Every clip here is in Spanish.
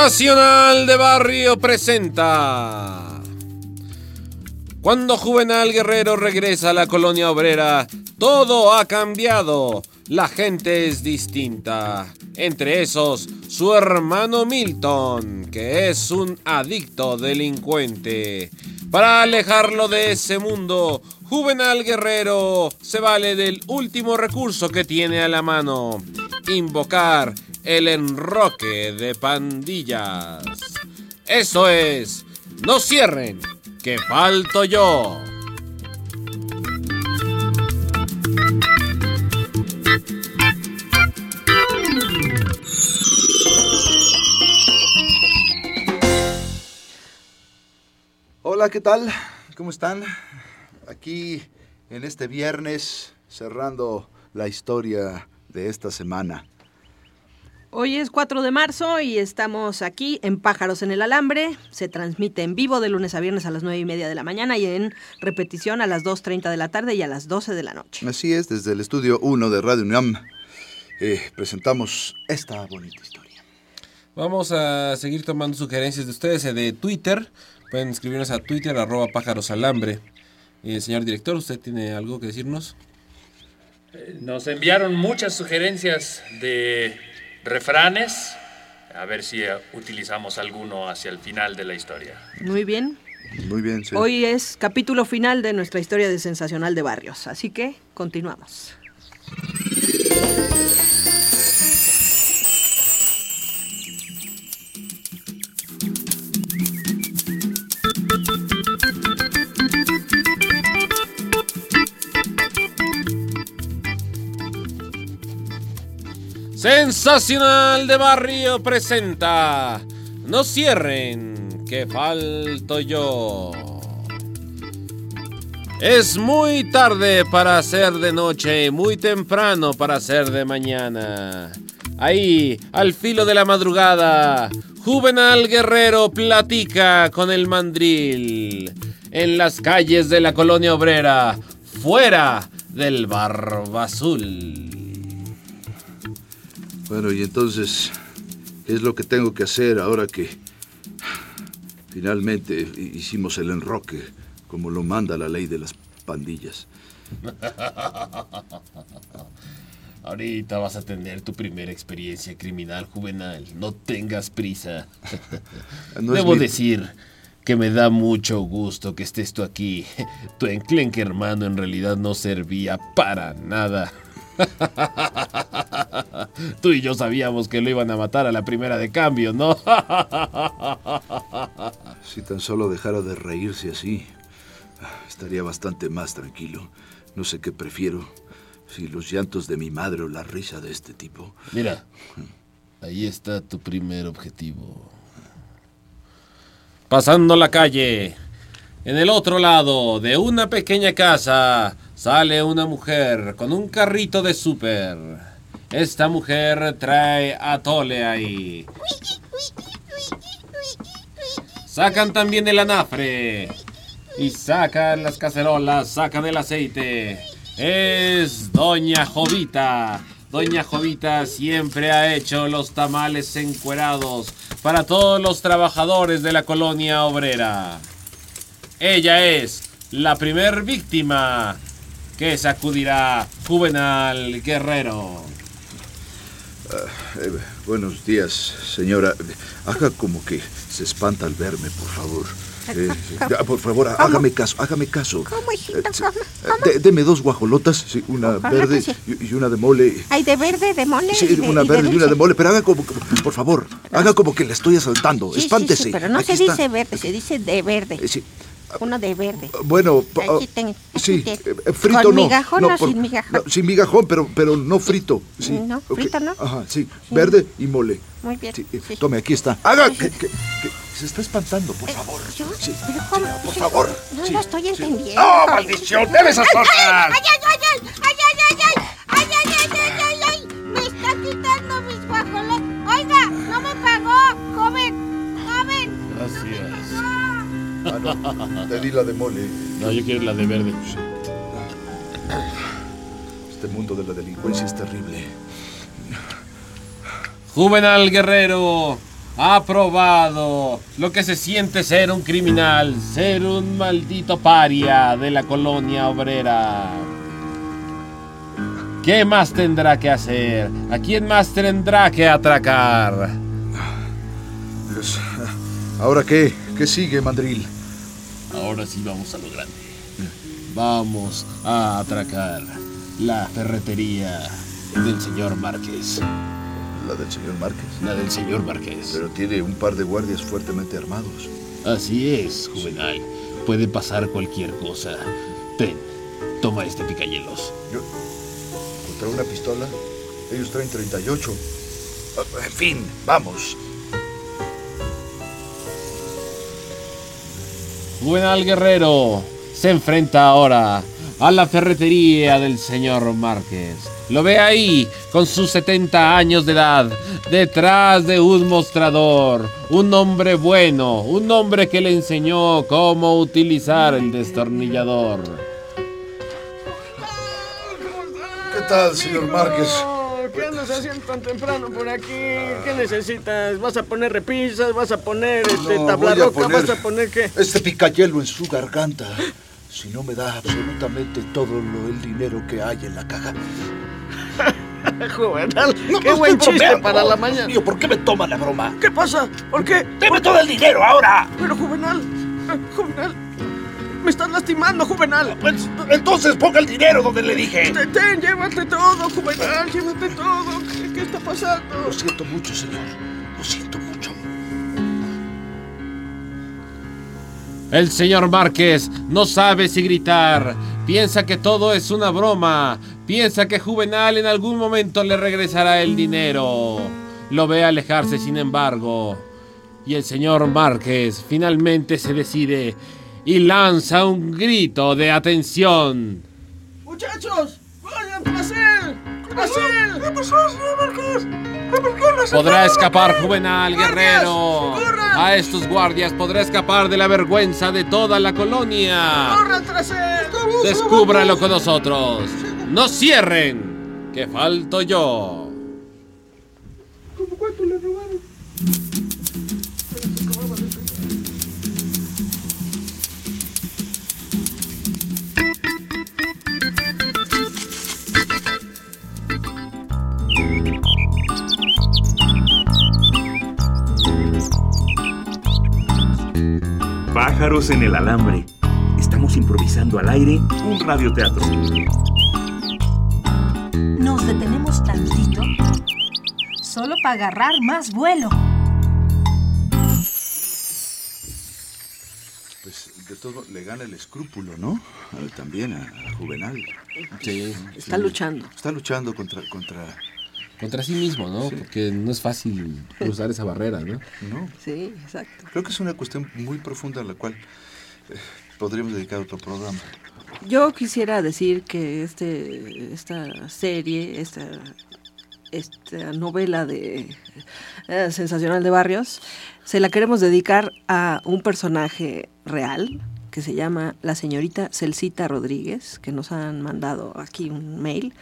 Sensacional de Barrio presenta. Cuando Juvenal Guerrero regresa a la colonia obrera, todo ha cambiado. La gente es distinta. Entre esos, su hermano Milton, que es un adicto delincuente. Para alejarlo de ese mundo, Juvenal Guerrero se vale del último recurso que tiene a la mano. Invocar el enroque de pandillas. Eso es, no cierren, que falto yo. Hola, ¿qué tal? ¿Cómo están? Aquí en este viernes cerrando la historia de esta semana. Hoy es 4 de marzo y estamos aquí en Pájaros en el Alambre. Se transmite en vivo de lunes a viernes a las 9 y media de la mañana y en repetición a las 2.30 de la tarde y a las 12 de la noche. Así es, desde el estudio 1 de Radio UNAM eh, presentamos esta bonita historia. Vamos a seguir tomando sugerencias de ustedes eh, de Twitter. Pueden escribirnos a Twitter, arroba pájaros alambre. Eh, señor director, ¿usted tiene algo que decirnos? Nos enviaron muchas sugerencias de refranes, a ver si eh, utilizamos alguno hacia el final de la historia. Muy bien. Muy bien, sí. Hoy es capítulo final de nuestra historia de Sensacional de Barrios, así que continuamos. Sensacional de Barrio presenta. No cierren, que falto yo. Es muy tarde para ser de noche, muy temprano para ser de mañana. Ahí, al filo de la madrugada, Juvenal Guerrero platica con el mandril. En las calles de la colonia obrera, fuera del Barba Azul. Bueno, y entonces, ¿qué es lo que tengo que hacer ahora que finalmente hicimos el enroque como lo manda la ley de las pandillas? Ahorita vas a tener tu primera experiencia criminal juvenal. No tengas prisa. No Debo mi- decir que me da mucho gusto que estés tú aquí. Tu enclenque hermano en realidad no servía para nada. Tú y yo sabíamos que lo iban a matar a la primera de cambio, ¿no? Si tan solo dejara de reírse así, estaría bastante más tranquilo. No sé qué prefiero, si los llantos de mi madre o la risa de este tipo. Mira, ahí está tu primer objetivo. Pasando la calle, en el otro lado de una pequeña casa sale una mujer con un carrito de súper. Esta mujer trae atole ahí. Sacan también el anafre. Y sacan las cacerolas, sacan el aceite. Es Doña Jovita. Doña Jovita siempre ha hecho los tamales encuerados para todos los trabajadores de la colonia obrera. Ella es la primer víctima que sacudirá Juvenal Guerrero. Eh, buenos días, señora. Haga como que se espanta al verme, por favor. Eh, por favor, hágame caso, hágame caso. ¿Cómo, hijito? Eh, sí, ¿Cómo? ¿Cómo? de- deme dos guajolotas, sí, una Ojalá verde sí. y, una de mole. Hay de verde, de mole. Sí, y de, una y de verde y una de mole, pero haga como, como- por favor, haga como que le estoy asaltando. Sí, sí, Espántese. sí, pero no Aquí se está. dice verde, se dice de verde. Eh, sí. Uno de verde. Bueno, Aquí ten- aquí sí, ten. eh, frito ¿Con no. migajón no, o sin migajón? no, sin migajón, pero, pero no frito. Sí. No, ok. frito no. Ajá, sí, verde y mole. Muy bien, Sí, eh, sí. Tome, aquí está. Haga que, que- que- se está espantando, por favor. ¿Yo? Sí, ¿Pero por Sí, favor. No Sí, lo estoy sí. entendiendo. ¡Oh, maldición! ¡Debe esas cosas! ¡Ay, ay, ay, ay! ¡Ay, ay, ay, ay! ¡Ay, ay, ay, ay, ay, ay! ¡Me está quitando mis guajoles! ¡Oiga! ¡No me pagó! ¡Joven! ¡Joven! Es. Ah, no, te di la de mole. No, yo quiero la de verde. Este mundo de la delincuencia es terrible. Juvenal Guerrero ha probado lo que se siente ser un criminal, ser un maldito paria de la colonia obrera. ¿Qué más tendrá que hacer? ¿A quién más tendrá que atracar? Pues, ¿Ahora qué? ¿Qué sigue, mandril? Ahora sí vamos a lo grande. Vamos a atracar la ferretería del señor Márquez. La del señor Márquez. La del señor Márquez. Pero tiene un par de guardias fuertemente armados. Así es, Juvenal. Puede pasar cualquier cosa. Ten, toma este picayelos. Yo, contra una pistola, ellos traen 38. Ah, En fin, vamos. Juvenal Guerrero se enfrenta ahora a la ferretería del señor Márquez. Lo ve ahí, con sus 70 años de edad, detrás de un mostrador. Un hombre bueno, un hombre que le enseñó cómo utilizar el destornillador. ¿Qué tal, señor Márquez? ¿Qué andas haciendo tan temprano por aquí? ¿Qué necesitas? ¿Vas a poner repisas? ¿Vas a poner este, No, tabla voy a roca? poner- ¿Vas a poner qué? Este picayelo en su garganta. Si no me da absolutamente todo lo, el dinero que hay en la caja. Juvenal, No, qué no buen chiste bromeando. para la mañana. mío, ¿por qué me toma la broma? ¿Qué pasa? ¿Por qué? ¡Deme todo el dinero ahora! Pero Juvenal, Juvenal, me estás lastimando, Juvenal. Pues, entonces ponga el dinero donde le dije. Ten, ten, llévate todo, Juvenal, llévate todo. ¿Qué, qué está pasando? Lo siento mucho, señor. Lo siento mucho. El señor Márquez no sabe si gritar. Piensa que todo es una broma. Piensa que Juvenal en algún momento le regresará el dinero. Lo ve alejarse sin embargo. Y el señor Márquez finalmente se decide y lanza un grito de atención. Muchachos, vayan tras él. ¡Tras él! ¿Qué pasó? ¿Podrá escapar Juvenal Guerrero? ¡Corran! A estos guardias podrá escapar de la vergüenza de toda la colonia. ¡Corran tras él! Descúbralo con nosotros. No cierren, que falto yo. Pájaros en el alambre. Estamos improvisando al aire un radioteatro. Nos detenemos tantito solo para agarrar más vuelo. Pues de todo le gana el escrúpulo, ¿no? A- También a, a Juvenal. Sí, Está luchando. Está luchando contra, contra, contra sí mismo, ¿no? Porque no es fácil cruzar esa barrera, ¿no? ¿no? Sí, exacto. Creo que es una cuestión muy profunda a la cual eh, podríamos dedicar otro programa. Yo quisiera decir que este, esta serie, esta, esta novela de eh, sensacional de Barrios, se la queremos dedicar a un personaje real que se llama la señorita Celcita Rodríguez, que nos han mandado aquí un mail.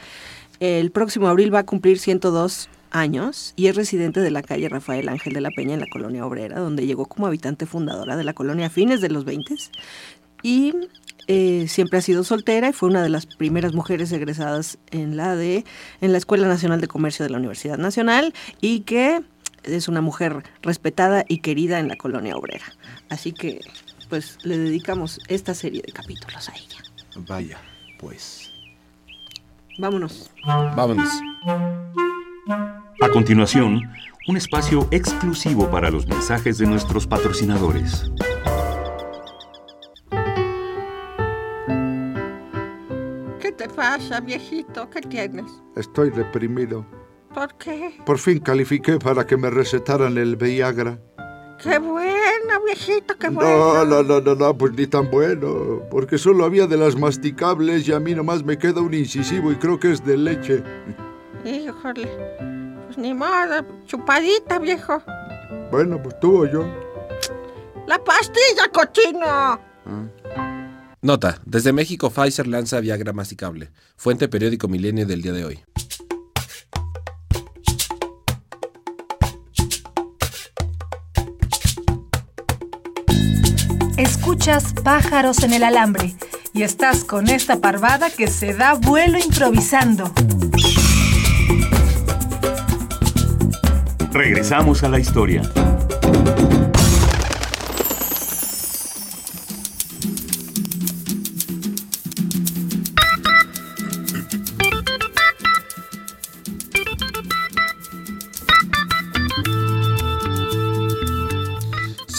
El próximo abril va a cumplir 102 años y es residente de la calle Rafael Ángel de la Peña en la colonia obrera, donde llegó como habitante fundadora de la colonia a fines de los 20 y eh, siempre ha sido soltera y fue una de las primeras mujeres egresadas en la de en la Escuela Nacional de Comercio de la Universidad Nacional y que es una mujer respetada y querida en la colonia obrera. Así que pues le dedicamos esta serie de capítulos a ella. Vaya, pues. Vámonos. Vámonos. A continuación, un espacio exclusivo para los mensajes de nuestros patrocinadores. ¿Qué te pasa, viejito? ¿Qué tienes? Estoy deprimido. ¿Por qué? Por fin califiqué para que me recetaran el Viagra. ¡Qué bueno, viejito, qué No, bueno! no, no, no, no, pues ni tan bueno. Porque solo había de las masticables y a mí nomás me queda un incisivo y creo que es de leche. Híjole, pues ni modo, chupadita, viejo. Bueno, pues tú o yo. ¡La pastilla, cochino! Nota, desde México Pfizer lanza Viagra masticable. Fuente periódico Milenio del día de hoy. Escuchas pájaros en el alambre y estás con esta parvada que se da vuelo improvisando. Regresamos a la historia.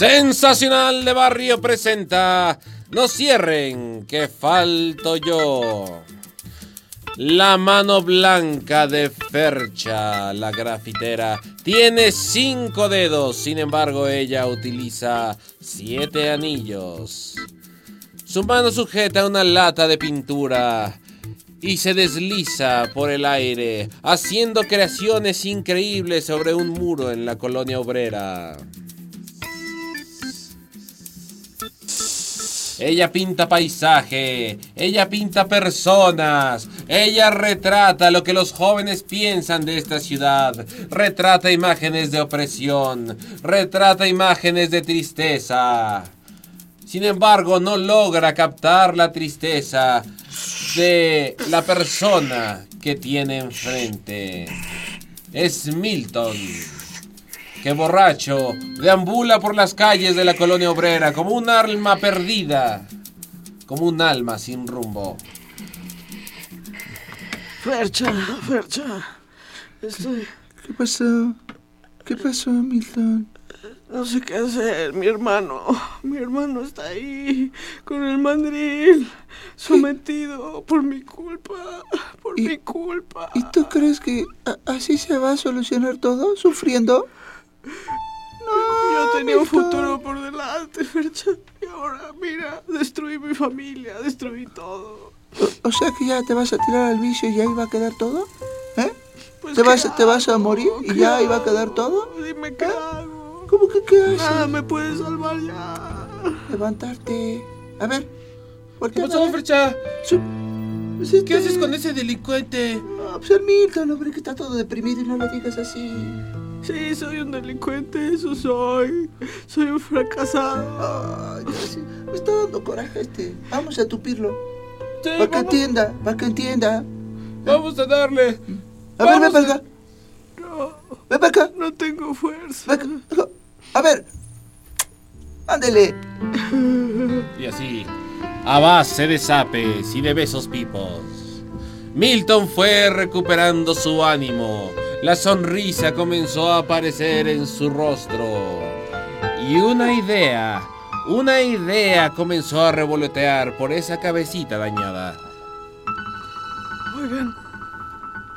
Sensacional de Barrio presenta No cierren, que falto yo. La mano blanca de Fercha, la grafitera, tiene cinco dedos, sin embargo ella utiliza siete anillos. Su mano sujeta una lata de pintura y se desliza por el aire, haciendo creaciones increíbles sobre un muro en la colonia obrera. Ella pinta paisaje, ella pinta personas, ella retrata lo que los jóvenes piensan de esta ciudad, retrata imágenes de opresión, retrata imágenes de tristeza. Sin embargo, no logra captar la tristeza de la persona que tiene enfrente. Es Milton que borracho deambula por las calles de la colonia obrera como un alma perdida, como un alma sin rumbo. Fercha, Fercha. Estoy. ¿Qué pasó? ¿Qué pasó, Milton? No sé qué hacer, mi hermano. Mi hermano está ahí, con el mandril, sometido por mi culpa, por ¿Y- mi culpa. ¿Y tú crees que así se va a solucionar todo? ¿Sufriendo? Yo tenía un futuro por delante, Fercha. Y ahora, mira, destruí mi familia, destruí todo. O, o sea que ya te vas a tirar al vicio y ahí va a quedar todo. ¿Eh? Pues, ¿Te ¿qué vas, ¿Te vas a hago? morir y ¿Qué ya ahí va a hago? quedar todo? Dime qué hago. ¿Cómo que qué haces? Nada me puede salvar ya. Levantarte. A ver. ¿Por ¿Qué pasó, Frecha? ¿Qué ¿Qué haces con ese delincuente? No, pues el Milton, hombre, que está todo deprimido y no lo digas así. Sí, soy un delincuente, eso soy. Soy un fracasado. Ay, Dios, sí, me está dando coraje este. Vamos a tupirlo. Sí, Para que vamos, entienda, para que entienda. vamos a darle. A ver, ven para acá. Ven para acá. No tengo fuerza. A ver. Ándele. Y así, a base de zapes y de besos pipos, Milton fue recuperando su ánimo. La sonrisa comenzó a aparecer en su rostro. Y una idea, una idea comenzó a revolotear por esa cabecita dañada. Oigan,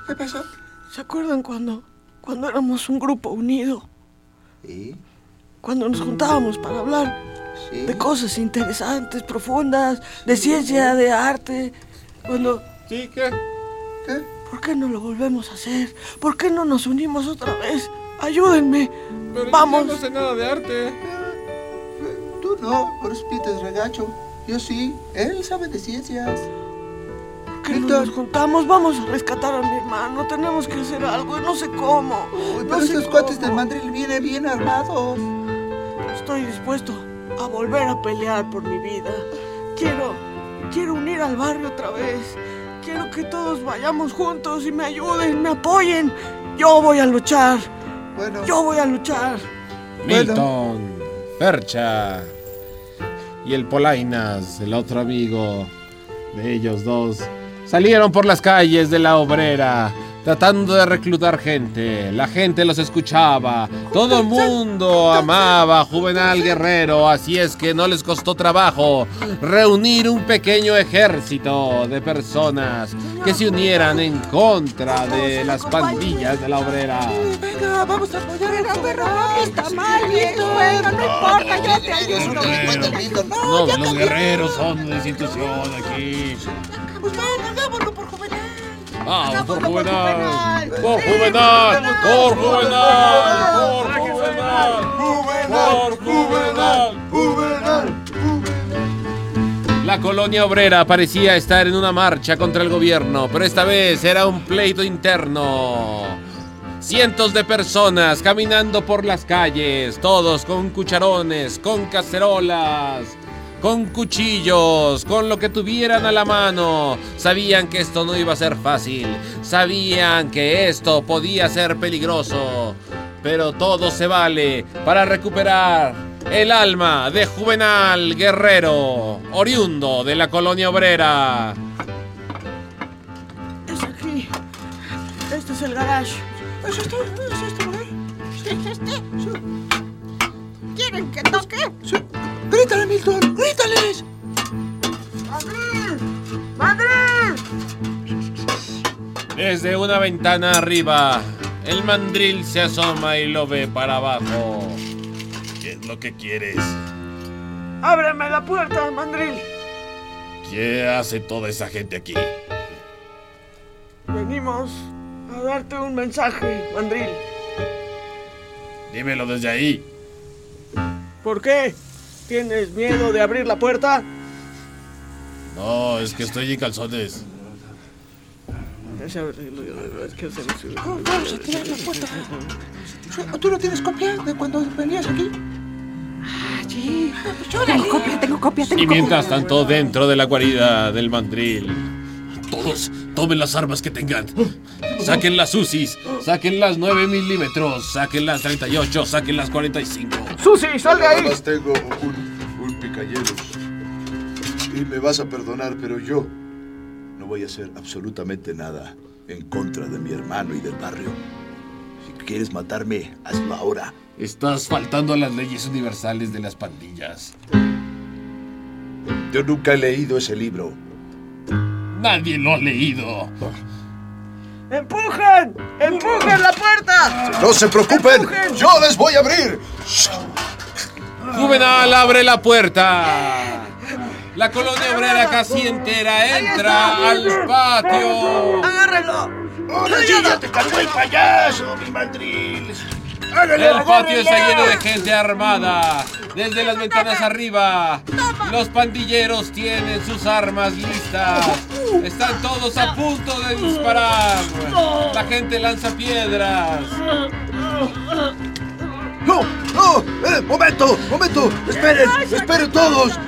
¿Qué pasó? ¿se acuerdan cuando, cuando éramos un grupo unido? Sí, Cuando nos juntábamos para hablar sí. de cosas interesantes, profundas, de ciencia, de arte. Cuando, ¿Sí? ¿Qué? ¿Qué? ¿Por qué no lo volvemos a hacer? ¿Por qué no nos unimos otra vez? Ayúdenme. Vamos. sé nada de arte. Tú no, por eso pides regacho. Yo sí. Él sabe de ciencias. ¿Por qué no nos juntamos? Vamos a rescatar a mi hermano. Tenemos que hacer algo. No sé cómo. Uy, no pero estos cuates del mandril vienen bien armados. Estoy dispuesto a volver a pelear por mi vida. Quiero, quiero unir al barrio otra vez. Quiero que todos vayamos juntos y me ayuden, me apoyen. Yo voy a luchar. Bueno, Yo voy a luchar. Milton, Fercha y el Polainas, el otro amigo de ellos dos, salieron por las calles de la obrera tratando de reclutar gente. La gente los escuchaba. Todo el mundo amaba a Juvenal Guerrero, así es que no les costó trabajo reunir un pequeño ejército de personas que se unieran en contra de las pandillas de la obrera. Venga, vamos a apoyar Pero, pero, está mal. Bueno, no importa, yo te ayudo. No, los guerreros son una institución aquí. Pues ven, hagámoslo por Juvenal. Vamos por Juvenal. Por Juvenal. Por Juvenal. Por Juvenal. Por Juvenal. La colonia obrera parecía estar en una marcha contra el gobierno, pero esta vez era un pleito interno. Cientos de personas caminando por las calles, todos con cucharones, con cacerolas, con cuchillos, con lo que tuvieran a la mano. Sabían que esto no iba a ser fácil, sabían que esto podía ser peligroso, pero todo se vale para recuperar el alma de Juvenal Guerrero, oriundo de la colonia obrera. Es aquí. Este es el garage. ¿Es este? ¿Es este? ¿Sí, es este? ¿Quieren que toque? ¡Grítale, Milton! ¡Grítales! ¡Madrid! ¡Madrid! Desde una ventana arriba, el mandril se asoma y lo ve para abajo. ¿Qué es lo que quieres? ¡Ábreme la puerta, mandril! ¿Qué hace toda esa gente aquí? Venimos a darte un mensaje, mandril. Dímelo desde ahí. ¿Por qué? ¿Tienes miedo de abrir la puerta? No, es que estoy en calzones. Ese arreglo, es que se me sube. ¿Cómo vamos a tirar la puerta? ¿Tú no tienes copia de cuando venías aquí? Sí. Tengo copia, tengo copia, tengo Y mientras tanto, dentro de la guarida del mandril. Todos, tomen las armas que tengan. Saquen las UCIs, saquen las 9 milímetros, saquen las 38, saquen las 45. ¡Susi, sal de ahí! más tengo un, un picayelos. Y me vas a perdonar, pero yo no voy a hacer absolutamente nada en contra de mi hermano y del barrio. Si quieres matarme, hazlo ahora. Estás faltando a las leyes universales de las pandillas. Yo nunca he leído ese libro. Nadie lo ha leído. ¡Empujen! ¡Empujen la puerta! ¡No se preocupen! ¡Yo les voy a abrir! Juvenal abre la puerta. La colonia obrera casi entera entra al patio. ¡Agárrenlo! ¡Ahora sí ya te cargó el payaso, mi mandril! El patio está lleno de gente armada. Desde las ventanas arriba, los pandilleros tienen sus armas listas. Están todos a punto de disparar. La gente lanza piedras. ¡No! ¡No! ¡Eh! ¡Momento! ¡Momento! ¡Esperen! ¡Esperen todos!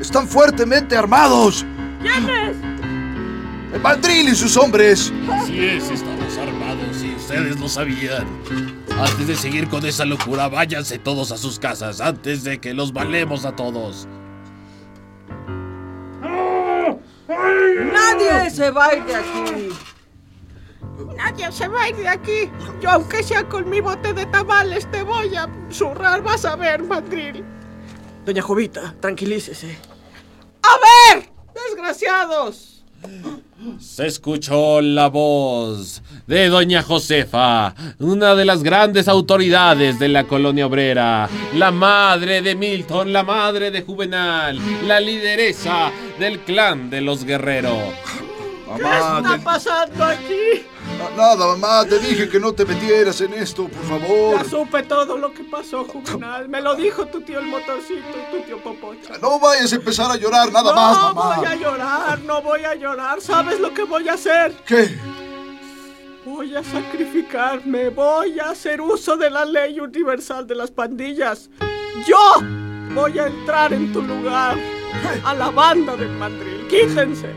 ¡Están fuertemente armados! ¿Quiénes? ¡El mandril y sus hombres! Así es, estamos armados y ustedes lo sabían. Antes de seguir con esa locura, váyanse todos a sus casas antes de que los valemos a todos. ¡Nadie se va a ir de aquí! Nadie se va a ir de aquí. Yo, aunque sea con mi bote de tamales, te voy a zurrar. Vas a ver, mandril. Doña Jovita, tranquilícese. ¡A ver! ¡Desgraciados! Se escuchó la voz de Doña Josefa, una de las grandes autoridades de la colonia obrera, la madre de Milton, la madre de Juvenal, la lideresa del clan de los guerreros. ¿Qué está pasando aquí? Na- Nada, mamá, te dije que no te metieras en esto, por favor. Ya supe todo lo que pasó, Juvenal. Me lo dijo tu tío el motorcito, tu tío Popocha. No vayas a empezar a llorar nada más, No mamá. voy a llorar, no voy a llorar. ¿Sabes lo que voy a hacer? ¿Qué? Voy a sacrificarme, voy a hacer uso de la ley universal de las pandillas. Yo voy a entrar en tu lugar, a la banda del mandril. Quítense,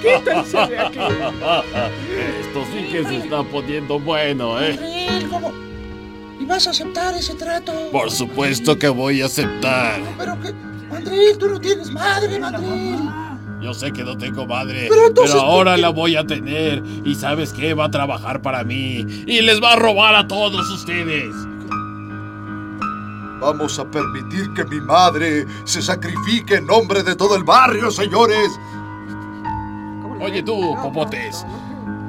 quítense de aquí. Esto sí que se está poniendo bueno, ¿eh? Mandril, ¿cómo? ¿Y vas a aceptar ese trato? Por supuesto que voy a aceptar. Pero que... Mandril, tú no tienes madre, Mandril. Yo sé que no tengo madre, Pero pero, entonces, ¿por ahora la voy a tener. Y sabes qué, va a trabajar para mí. Y les va a robar a todos ustedes. Vamos a permitir que mi madre se sacrifique en nombre de todo el barrio, señores. Oye tú, popotes.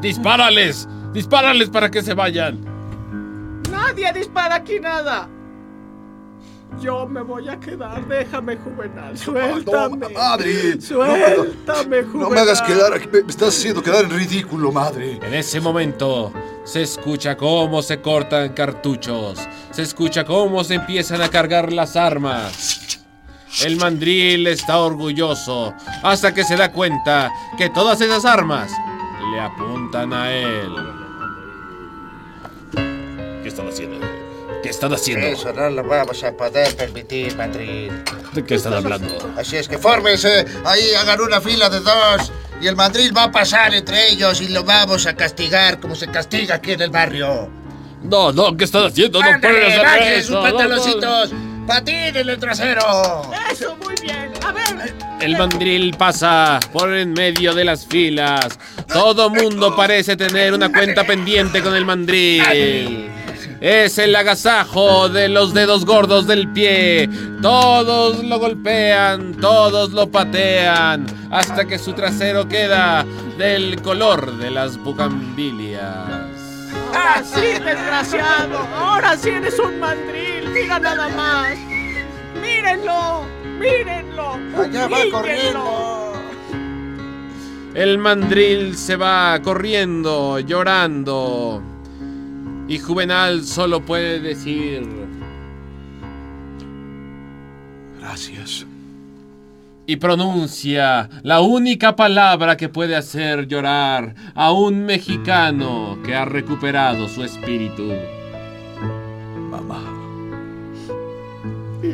Dispárales. Dispárales para que se vayan. Nadie dispara aquí nada. Yo me voy a quedar, déjame, Juvenal. Suéltame. No, madre. Suéltame, Juvenal. No me hagas quedar aquí. Me me estás haciendo quedar en ridículo, madre. En ese momento se escucha cómo se cortan cartuchos, se escucha cómo se empiezan a cargar las armas. El mandril está orgulloso hasta que se da cuenta que todas esas armas le apuntan a él. ¿Qué están haciendo? ¿Qué están haciendo? Eso no lo vamos a poder permitir, Madrid. ¿De qué están hablando? Así es que fórmense, ahí hagan una fila de dos y el Madrid va a pasar entre ellos y lo vamos a castigar como se castiga aquí en el barrio. No, no, ¿qué están haciendo? No pueden hacer bajen sus eso. no, no. Patín en el trasero. Eso, muy bien. A ver. El mandril pasa por en medio de las filas. Todo mundo parece tener una cuenta pendiente con el mandril. Es el agasajo de los dedos gordos del pie. Todos lo golpean, todos lo patean, hasta que su trasero queda del color de las bucambilias. Ahora sí, desgraciado. Ahora sí eres un mandril. Mira nada más. Mírenlo. Mírenlo. Allá va corriendo. El mandril se va corriendo, llorando. Y Juvenal solo puede decir... Gracias. y pronuncia la única palabra que puede hacer llorar a un mexicano que ha recuperado su espíritu.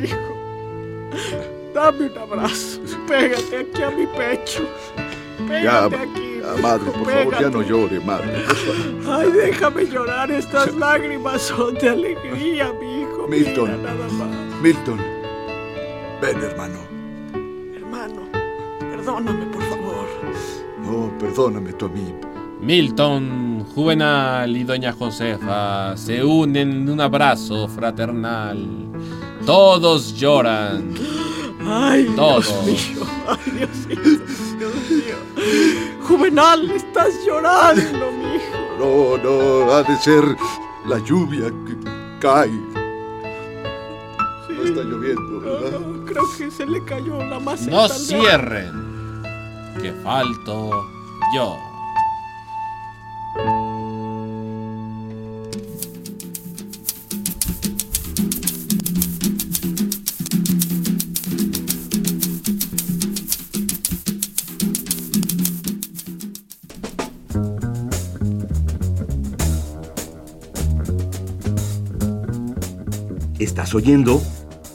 Hijo. Dame un abrazo. Pégate aquí a mi pecho. Ya, Pégate aquí. ya, madre, hijo, por favor, ya no llore, madre. Ay, déjame llorar. Estas lágrimas son de alegría, mi hijo. Milton. Mira nada más. Milton. Ven, hermano. Hermano, perdóname, por favor. No, perdóname tú a mí. Milton, Juvenal y Doña Josefa se unen en un abrazo fraternal. Todos lloran. Ay, Todos. Dios mío. Ay, Diosito, Dios mío. Juvenal, estás llorando, mi hijo. No, no, ha de ser la lluvia que cae. No está lloviendo, ¿verdad? No, creo que se le cayó la maceta. No cierren, que falto yo. Estás oyendo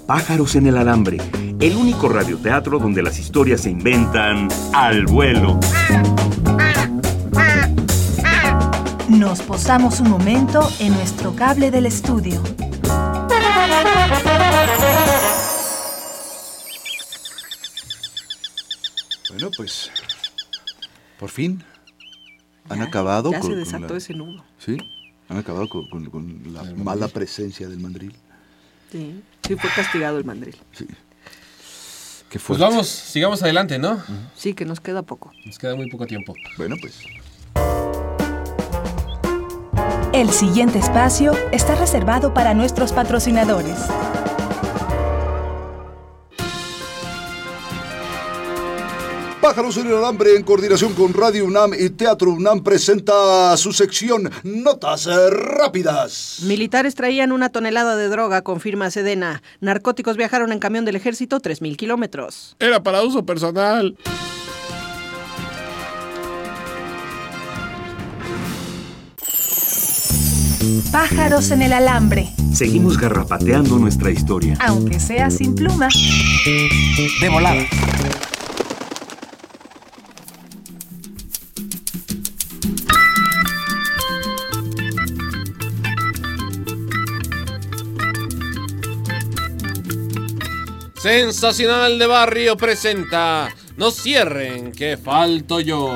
Pájaros en el Alambre, el único radioteatro donde las historias se inventan al vuelo. Nos posamos un momento en nuestro cable del estudio. Bueno, pues. Por fin. Han acabado Ya con. se con desató la- ese nudo. Sí, han acabado con, con- con la mala presencia del mandril. Sí, sí fue castigado el mandril. Sí. Qué Pues vamos, sigamos adelante, ¿no? Sí, que nos queda poco. Nos queda muy poco tiempo. Bueno, pues. El siguiente espacio está reservado para nuestros patrocinadores. Pájaros en el Alambre, en coordinación con Radio UNAM y Teatro UNAM, presenta su sección Notas Rápidas. Militares traían una tonelada de droga, confirma Sedena. Narcóticos viajaron en camión del ejército 3.000 kilómetros. Era para uso personal. Pájaros en el alambre, Seguimos garrapateando nuestra historia. aunque sea sin pluma. De volada. Sensacional de Barrio presenta No cierren, que falto yo.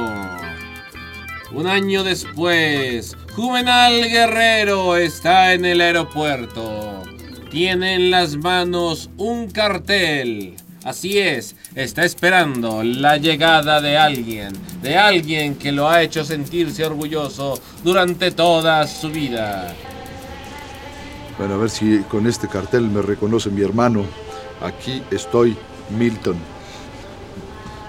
Un año después, Juvenal Guerrero está en el aeropuerto. Tiene en las manos un cartel. Así es, está esperando la llegada de alguien, de alguien que lo ha hecho sentirse orgulloso durante toda su vida. Bueno, a ver si con este cartel me reconoce mi hermano. Aquí estoy, Milton.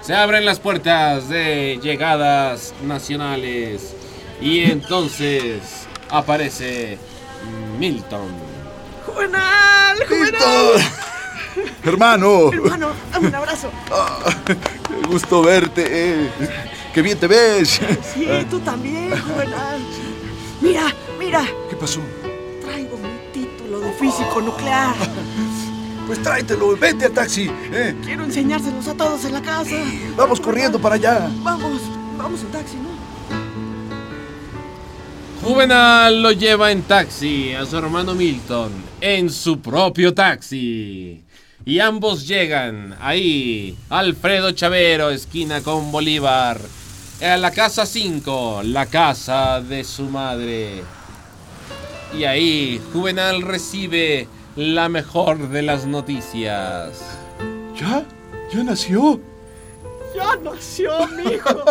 Se abren las puertas de llegadas nacionales y entonces aparece Milton. ¡Juvenal! ¡Juvenal! ¡Milton! ¡Hermano! Hermano, dame un abrazo. Ah, ¡Qué gusto verte! eh. ¡Qué bien te ves! Sí, tú también, Juvenal. Mira, mira, ¿Qué pasó? traigo mi título de físico nuclear. Pues tráetelo, vete a taxi. eh. Quiero enseñárselos a todos en la casa. Vamos corriendo para allá. Vamos, vamos en taxi, ¿no? Juvenal lo lleva en taxi a su hermano Milton, en su propio taxi. Y ambos llegan ahí, Alfredo Chavero, esquina con Bolívar, a la casa 5, la casa de su madre. Y ahí Juvenal recibe la mejor de las noticias. ¿Ya? ¿Ya nació? Ya nació mi hijo.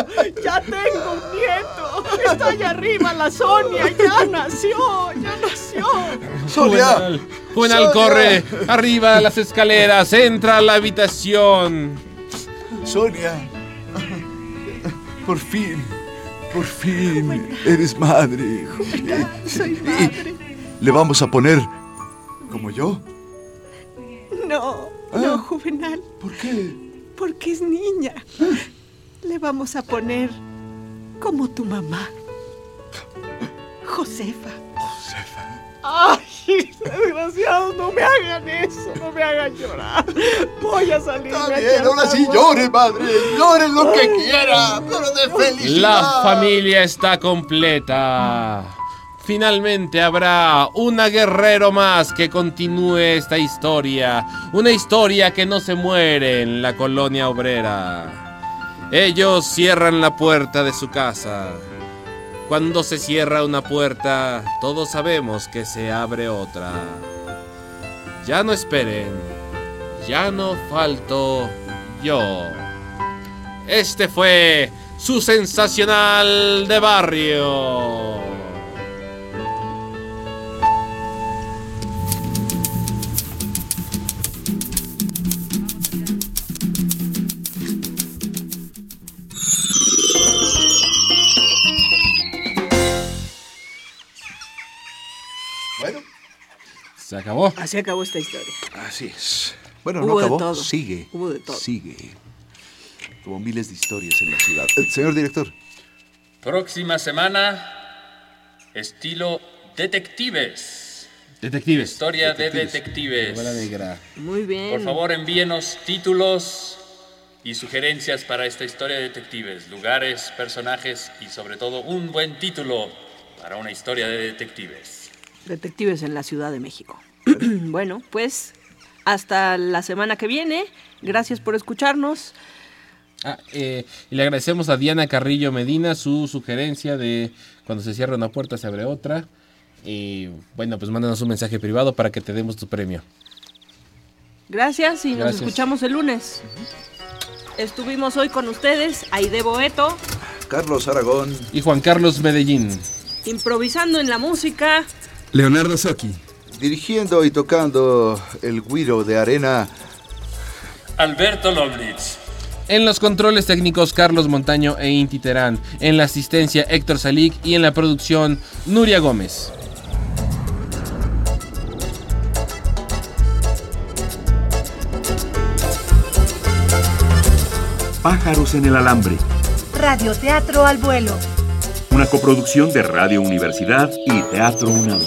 Ya tengo un nieto. Está allá arriba la Sonia. Ya nació. Ya nació. ¡Sonia! Juvenal, corre arriba las escaleras, entra a la habitación. Sonia. Por fin. Por fin. Eres madre. Soy madre. ¿Le vamos a poner como yo? No, Ah. no, Juvenal. ¿Por qué? Porque es niña. Le vamos a poner como tu mamá. Josefa. Josefa. Ay, desgraciados, no me hagan eso, no me hagan llorar. Voy a salir. Está bien, ahora sí llore, madre. Llore lo que quiera, pero de felicidad. La familia está completa. Finalmente habrá una guerrero más que continúe esta historia. Una historia que no se muere en la colonia obrera. Ellos cierran la puerta de su casa. Cuando se cierra una puerta, todos sabemos que se abre otra. Ya no esperen. Ya no falto yo. Este fue su sensacional de barrio. Acabó. Así acabó esta historia. así es. Bueno, Hubo no de acabó. todo. Sigue. Hubo de todo. Sigue. Como miles de historias en la ciudad. Eh, señor director. Próxima semana, estilo detectives. Detectives. Historia de detectives. Negra. Muy bien. Por favor, envíenos títulos y sugerencias para esta historia de detectives, lugares, personajes y sobre todo un buen título para una historia de detectives. Detectives en la Ciudad de México. bueno, pues hasta la semana que viene. Gracias por escucharnos. Ah, eh, y le agradecemos a Diana Carrillo Medina su sugerencia de cuando se cierra una puerta se abre otra. Y bueno, pues mándanos un mensaje privado para que te demos tu premio. Gracias y nos escuchamos el lunes. Estuvimos hoy con ustedes, Aide Boeto, Carlos Aragón. Y Juan Carlos Medellín. improvisando en la música. Leonardo Socchi. Dirigiendo y tocando el guiro de arena. Alberto Lomnitz. En los controles técnicos Carlos Montaño e Inti Terán. En la asistencia Héctor Salik y en la producción Nuria Gómez. Pájaros en el alambre. Radioteatro al vuelo. Una coproducción de Radio Universidad y Teatro UNAM.